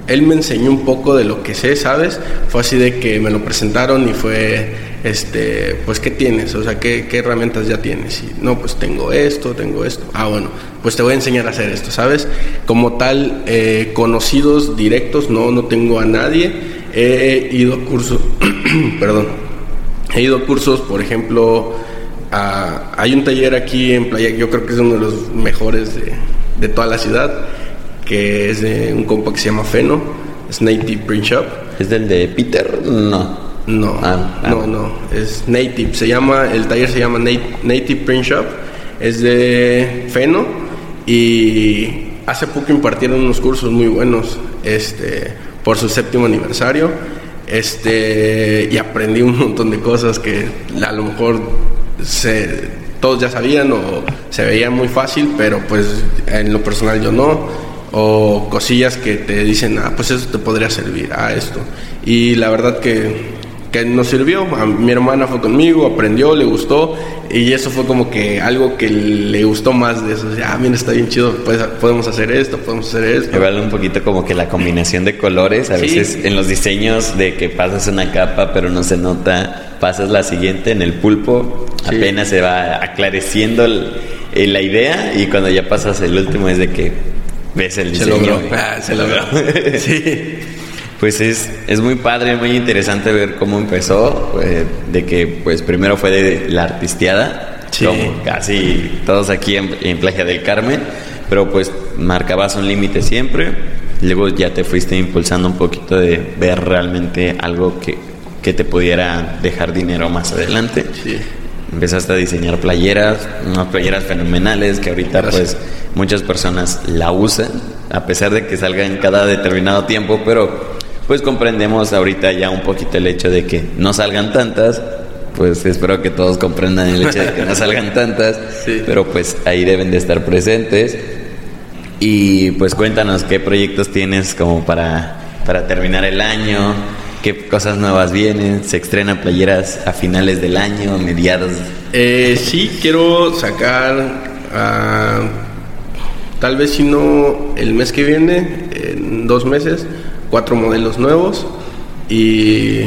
él me enseñó un poco de lo que sé, ¿sabes? Fue así de que me lo presentaron y fue este, pues, ¿qué tienes? O sea, ¿qué, herramientas ya tienes? Y, no, pues tengo esto, tengo esto. Ah, bueno, pues te voy a enseñar a hacer esto, ¿sabes? Como tal, eh, conocidos directos, no, no tengo a nadie. He *clears throat* ido a cursos, perdón, he ido cursos, por ejemplo, hay un taller aquí en Playa, yo creo que es uno de los mejores de, de toda la ciudad, que es de un compa que se llama Feno, es Native Print Shop. ¿Es del de Peter? No. No, ah, ah. no, no, es Native, se llama, el taller se llama Native Print Shop, es de Feno y hace poco impartieron unos cursos muy buenos, este, por su séptimo aniversario, este, y aprendí un montón de cosas que a lo mejor se, todos ya sabían o se veía muy fácil, pero pues en lo personal yo no. O cosillas que te dicen, ah, pues eso te podría servir, a ah, esto. Y la verdad que que nos sirvió. A mi hermana fue conmigo, aprendió, le gustó y eso fue como que algo que le gustó más de eso. ah, mira, está bien chido, pues, podemos hacer esto, podemos hacer esto. Igual un poquito como que la combinación de colores, a veces en los diseños de que pasas una capa pero no se nota, pasas la siguiente en el pulpo, apenas se va aclareciendo la idea y cuando ya pasas el último es de que ves el diseño. Ah, se logró. sí pues es, es muy padre, muy interesante ver cómo empezó, pues, de que pues primero fue de la artisteada, como casi todos aquí en, en Playa del Carmen, pero pues marcabas un límite siempre, luego ya te fuiste impulsando un poquito de ver realmente algo que, que te pudiera dejar dinero más adelante. Sí. Empezaste a diseñar playeras, unas playeras fenomenales que ahorita pues muchas personas la usan, a pesar de que salga en cada determinado tiempo, pero pues comprendemos ahorita ya un poquito el hecho de que no salgan tantas, pues espero que todos comprendan el hecho de que no salgan tantas, *laughs* pero pues ahí deben de estar presentes. Y pues cuéntanos qué proyectos tienes como para, para terminar el año, qué cosas nuevas vienen, se estrenan playeras a finales del año, a mediados. Eh, sí, quiero sacar, ah, tal vez si no el mes que viene, en dos meses, cuatro modelos nuevos y,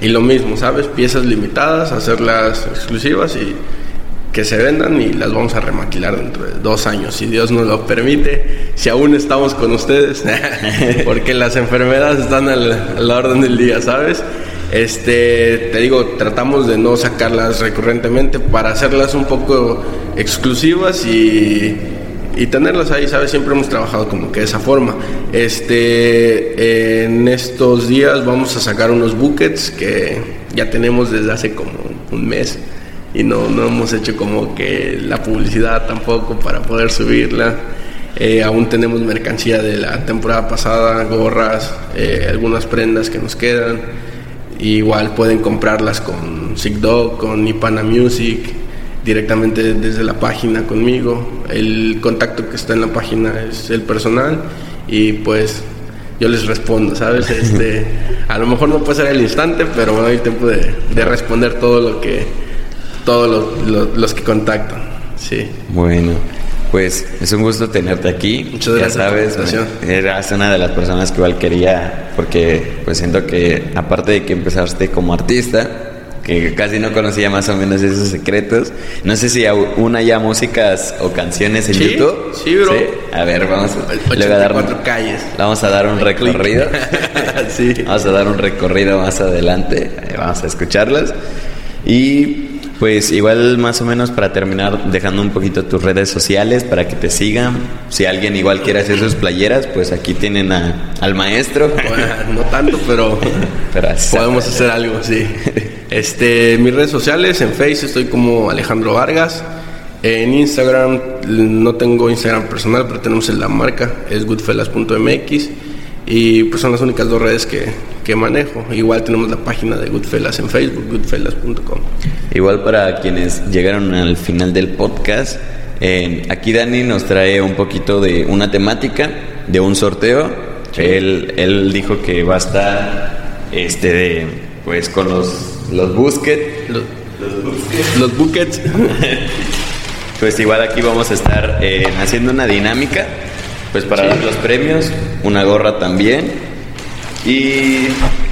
y, lo mismo, ¿sabes? Piezas limitadas, hacerlas exclusivas y que se vendan y las vamos a remaquilar dentro de dos años, si Dios nos lo permite, si aún estamos con ustedes, *laughs* porque las enfermedades están a la orden del día, ¿sabes? Este, te digo, tratamos de no sacarlas recurrentemente para hacerlas un poco exclusivas y y tenerlas ahí, ¿sabes? Siempre hemos trabajado como que de esa forma. Este, en estos días vamos a sacar unos buckets que ya tenemos desde hace como un mes y no, no hemos hecho como que la publicidad tampoco para poder subirla. Eh, aún tenemos mercancía de la temporada pasada, gorras, eh, algunas prendas que nos quedan. igual pueden comprarlas con Dog, con Ipana Music, directamente desde la página conmigo. El contacto que está en la página es el personal y pues yo les respondo, ¿sabes? *laughs* Este, a lo mejor no puede ser el instante, pero bueno, hay tiempo de, responder todo lo que, todos los, que contactan. Sí. Bueno. Pues es un gusto tenerte aquí. Muchas gracias. Ya sabes, eras una de las personas que igual quería, porque pues siento que aparte de que empezaste como artista, que casi no conocía más o menos esos secretos. No sé si aún haya músicas o canciones en YouTube. Sí, bro. A ver, vamos a, le a dar calles. Vamos a dar un recorrido. *laughs* sí. Vamos a dar un recorrido más adelante. Vamos a escucharlas. Y pues igual más o menos para terminar dejando un poquito tus redes sociales para que te sigan. Si alguien igual quiere hacer sus playeras, pues aquí tienen al maestro. *laughs* no tanto, pero, *laughs* pero podemos hacer algo, sí. Este, mis redes sociales, en Facebook estoy como Alejandro Vargas. En Instagram no tengo Instagram personal, pero tenemos en la marca, es goodfellas.mx. Y pues son las únicas dos redes que, que manejo. Igual tenemos la página de Goodfellas en Facebook, goodfellas.com. Igual para quienes llegaron al final del podcast, aquí Dani nos trae un poquito de una temática, de un sorteo. Él, él dijo que va a estar este, pues con los, los busquets. Los, los Los buckets. *laughs* pues igual aquí vamos a estar eh, haciendo una dinámica pues para los premios, una gorra también y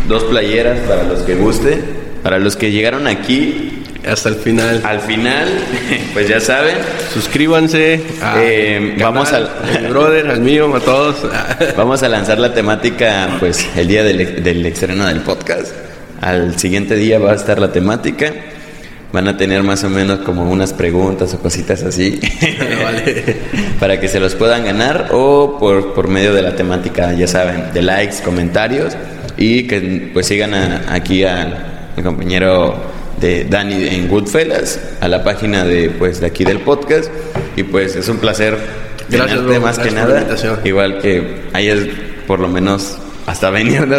dos playeras para los que guste. Para los que llegaron aquí hasta el final. Al final, *laughs* pues ya saben. Suscríbanse. Eh, vamos al mi brother, al mío, a todos. *laughs* vamos a lanzar la temática, pues el día del, del estreno del podcast. Al siguiente día va a estar la temática. Van a tener más o menos como unas preguntas o cositas así. *laughs* para que se los puedan ganar o por, por medio de la temática, ya saben, de likes, comentarios y que pues sigan aquí a mi compañero de Dani en Goodfellas, a la página de pues de aquí del podcast. Y pues es un placer gracias más que nada. igual que hayas por lo menos hasta veniendo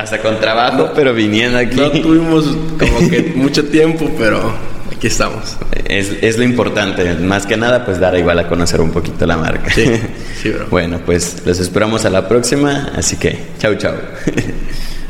hasta con trabajo pero viniendo aquí. No tuvimos como que *laughs* mucho tiempo pero aquí estamos. Es, es, lo importante. Más que nada pues dar igual a conocer un poquito la marca. Sí, *laughs* sí bro. bueno pues los esperamos a la próxima. Así que chau chau *laughs*